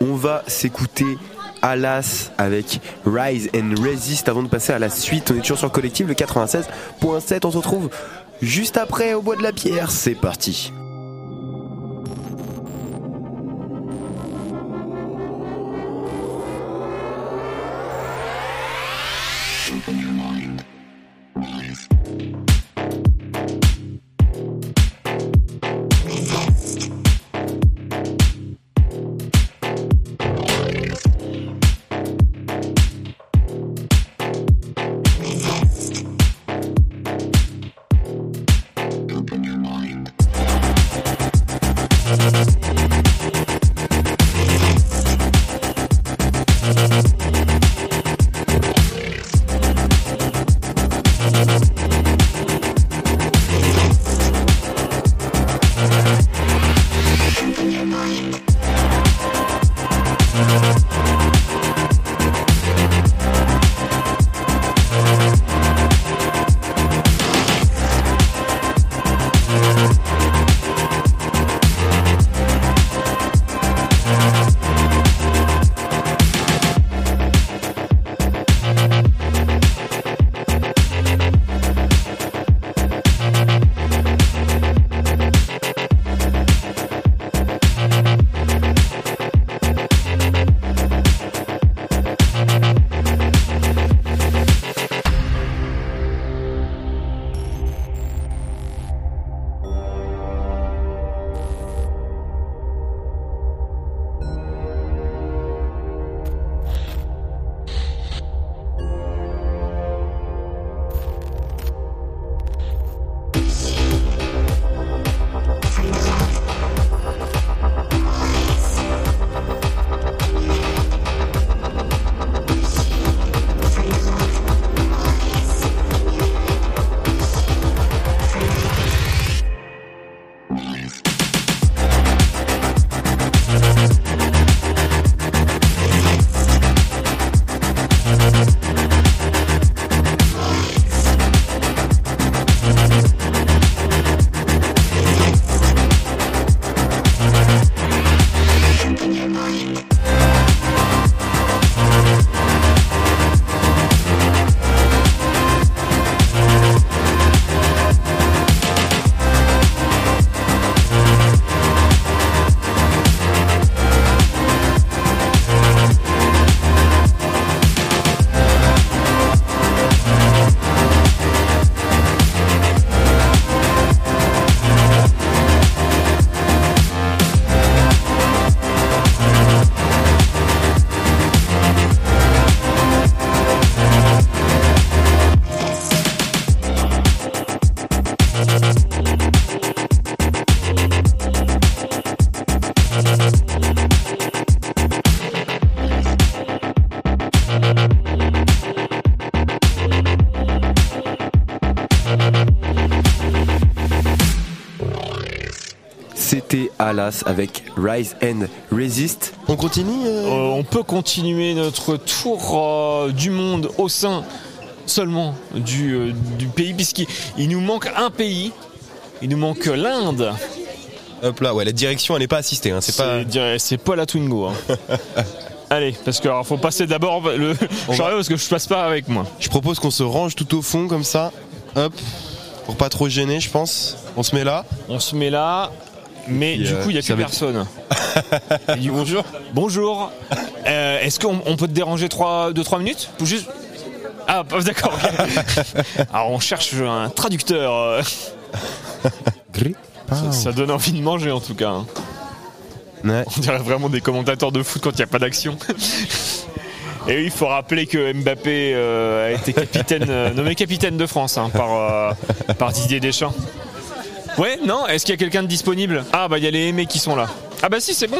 On va s'écouter Alas avec Rise and Resist avant de passer à la suite. On est toujours sur le collectif, le 96.7. On se retrouve juste après au bois de la pierre. C'est parti. Alas avec Rise and Resist. On continue Euh, on peut continuer notre tour euh, du monde au sein seulement du, euh, du pays, puisqu'il il nous manque un pays. Il nous manque l'Inde. Hop là, ouais, la direction elle n'est pas assistée, hein, c'est pas. C'est c'est pas la Twingo. hein. Allez, parce qu'il faut passer d'abord le chariot parce que je passe pas avec moi. Je propose qu'on se range tout au fond comme ça. Hop. Pour pas trop gêner, je pense. On se met là. On se met là. Mais puis, du euh, coup, il n'y a plus personne. Il dit bonjour. Bonjour. Euh, Est-ce qu'on on peut te déranger 2-3 minutes Pour juste... Ah, pas- d'accord. Alors, on cherche un traducteur. ça, ça donne envie de manger en tout cas. hein. On dirait vraiment des commentateurs de foot quand il n'y a pas d'action. Et oui, il faut rappeler que Mbappé euh, a été capitaine, euh, nommé capitaine de France hein, par, euh, par Didier Deschamps. Ouais, non Est-ce qu'il y a quelqu'un de disponible Ah, bah il y a les aimés qui sont là. Ah, bah si, c'est bon.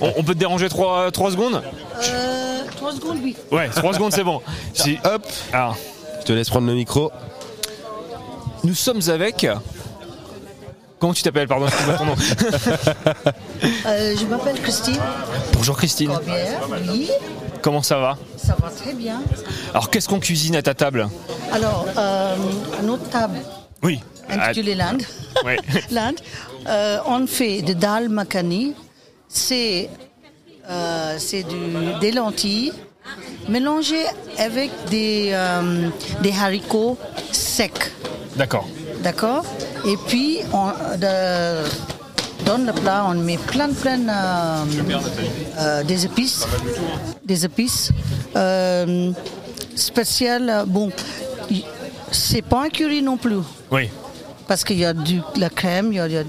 On, on peut te déranger 3, secondes Euh, 3 secondes, oui. Ouais, 3 secondes, c'est bon. Si- Hop Alors, Je te laisse prendre le micro. nous sommes avec. Comment tu t'appelles Pardon, excuse-moi ton nom. Euh, je m'appelle Christine Bonjour Christine. Corbière, oui, Comment ça va ça va très bien. Alors, qu'est-ce qu'on cuisine à ta table Alors, euh, notre table Oui. Intitulée l'Inde, Ouais. l'Inde, euh, on fait de dal makhani, c'est euh, c'est du- des lentilles mélangées avec des, euh, des haricots secs. D'accord. D'accord Et puis, on, de- dans le plat, on met plein, plein euh, euh, des épices. Des épices. Euh, spéciales. Bon, c'est pas un curry non plus. Oui. Parce qu'il y a du, la crème, il y a, il y a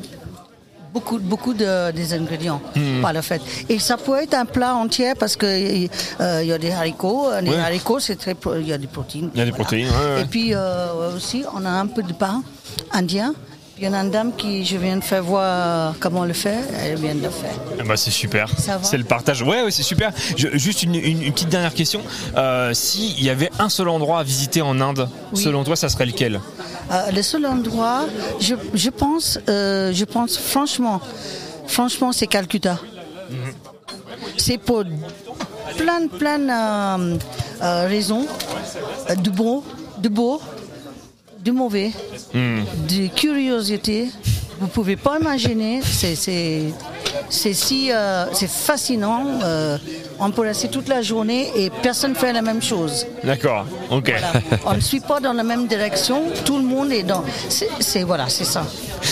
beaucoup, beaucoup de, des ingrédients, Hmm. par le fait. Et ça peut être un plat entier parce qu'il il y a des haricots. Les Ouais. haricots, c'est très, il y a des protéines. Il y a des protéines, ouais, ouais. Et puis euh, aussi, on a un peu de pain indien. Puis il y en a une dame qui, je viens de faire voir comment le faire, elle vient de le faire. Ah bah c'est super. C'est le partage. Ouais, ouais, c'est super. Je- juste une, une- une petite dernière question. Euh, S'il y avait un seul endroit à visiter en Inde, Oui. selon toi, ça serait lequel? Euh, le seul endroit, je, je pense, euh, je pense franchement, franchement, c'est Calcutta. C'est pour plein, plein euh, euh, raisons, du bon, du beau, du mauvais, de curiosité. Vous pouvez pas imaginer, c'est c'est si euh, c'est fascinant. euh, on peut rester toute la journée et personne fait la même chose. D'accord. Ok. On ne suit pas dans la même direction. Tout le monde est dans. C'est voilà, c'est ça.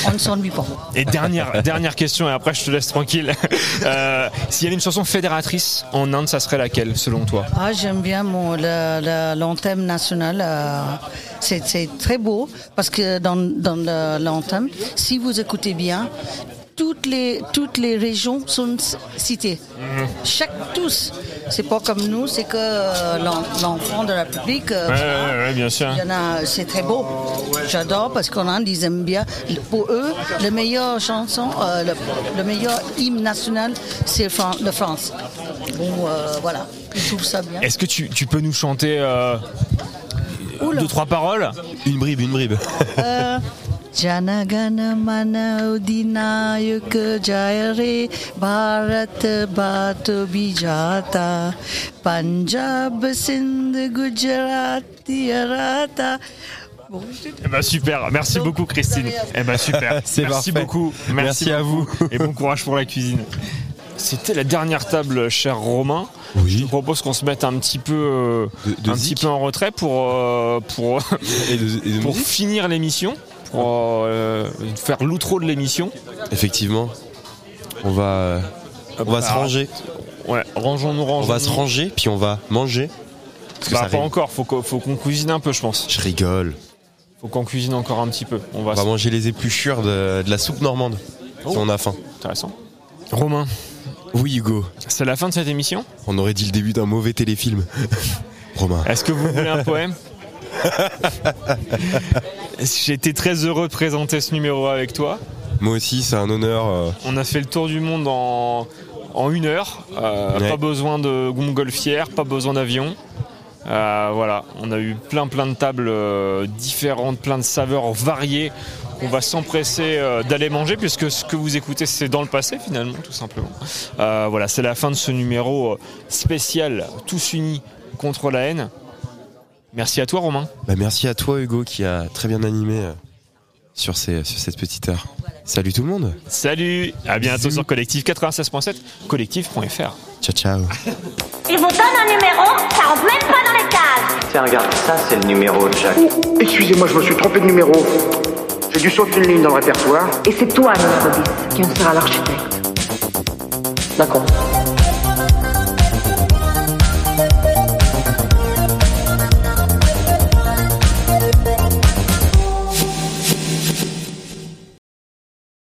On ne s'ennuie pas. Et dernière, dernière question, et après je te laisse tranquille. Euh, S'il y avait une chanson fédératrice en Inde, ça serait laquelle, selon toi? Ah, j'aime bien mon l'anthème national. euh, c'est très beau parce que dans, dans l'anthème, si vous écoutez bien, toutes les toutes les régions sont citées. Chaque tous. C'est pas comme nous, c'est que euh, l'en- l'enfant de la République. euh, Ouais, voilà. ouais, ouais, bien sûr. Il y en a, c'est très beau. J'adore parce qu'en Inde, ils aiment bien. Pour eux, le meilleur chanson, euh, le, le meilleur hymne national, c'est Fran- la France. Bon, voilà, ils trouvent ça bien. Est-ce que tu, tu peux nous chanter euh, deux, trois paroles Une bribe, une bribe. Euh, Janagana mana udinayaka jayare Bharat Bhato Bijata Punjab Sindh Gujarati Arata Bon, Eh ben super, merci beaucoup Christine. Eh ben super, C'est merci parfait. beaucoup, merci, Merci à beaucoup. et bon courage pour la cuisine. C'était la dernière table, cher Romain. Je te propose qu'on se mette un petit peu, euh, de un petit peu en retrait pour euh, pour pour finir l'émission, pour euh, faire l'outro de l'émission. Effectivement. On va, on va se Alors, ranger. Ouais, rangeons-nous, On rangeons-nous. va se ranger, puis on va manger. Bah, pas encore, faut qu'on faut qu'on cuisine un peu, je pense. Je rigole. Faut qu'on cuisine encore un petit peu. On va, On va manger les épluchures de, de la soupe normande. Si on a faim. Intéressant. Romain. Oui, Hugo. C'est la fin de cette émission On aurait dit le début d'un mauvais téléfilm. Romain. Est-ce que vous voulez un poème J'ai été très heureux de présenter ce numéro avec toi. Moi aussi, c'est un honneur. euh, On a fait le tour du monde en, en une heure. Euh, Ouais. Pas besoin de montgolfière, pas besoin d'avion. Euh, voilà, on a eu plein plein de tables euh, différentes, plein de saveurs variées qu'on va s'empresser euh, d'aller manger puisque ce que vous écoutez c'est dans le passé finalement tout simplement. Euh, voilà, c'est la fin de ce numéro euh, spécial Tous unis contre la haine. Merci à toi Romain. Bah, merci à toi Hugo qui a très bien animé euh, sur, ces, sur cette petite heure. Salut tout le monde. Salut, à bientôt sur Collectif 96.7, collectif.fr. Ciao ciao. Il vous donne un numéro, ça rentre même pas dans les cases. Tiens, regarde, ça c'est le numéro de Jacques. Excusez-moi, je me suis trompé de numéro. J'ai dû sauter une ligne dans le répertoire. Et c'est toi, notre 10, qui en sera l'architecte. D'accord.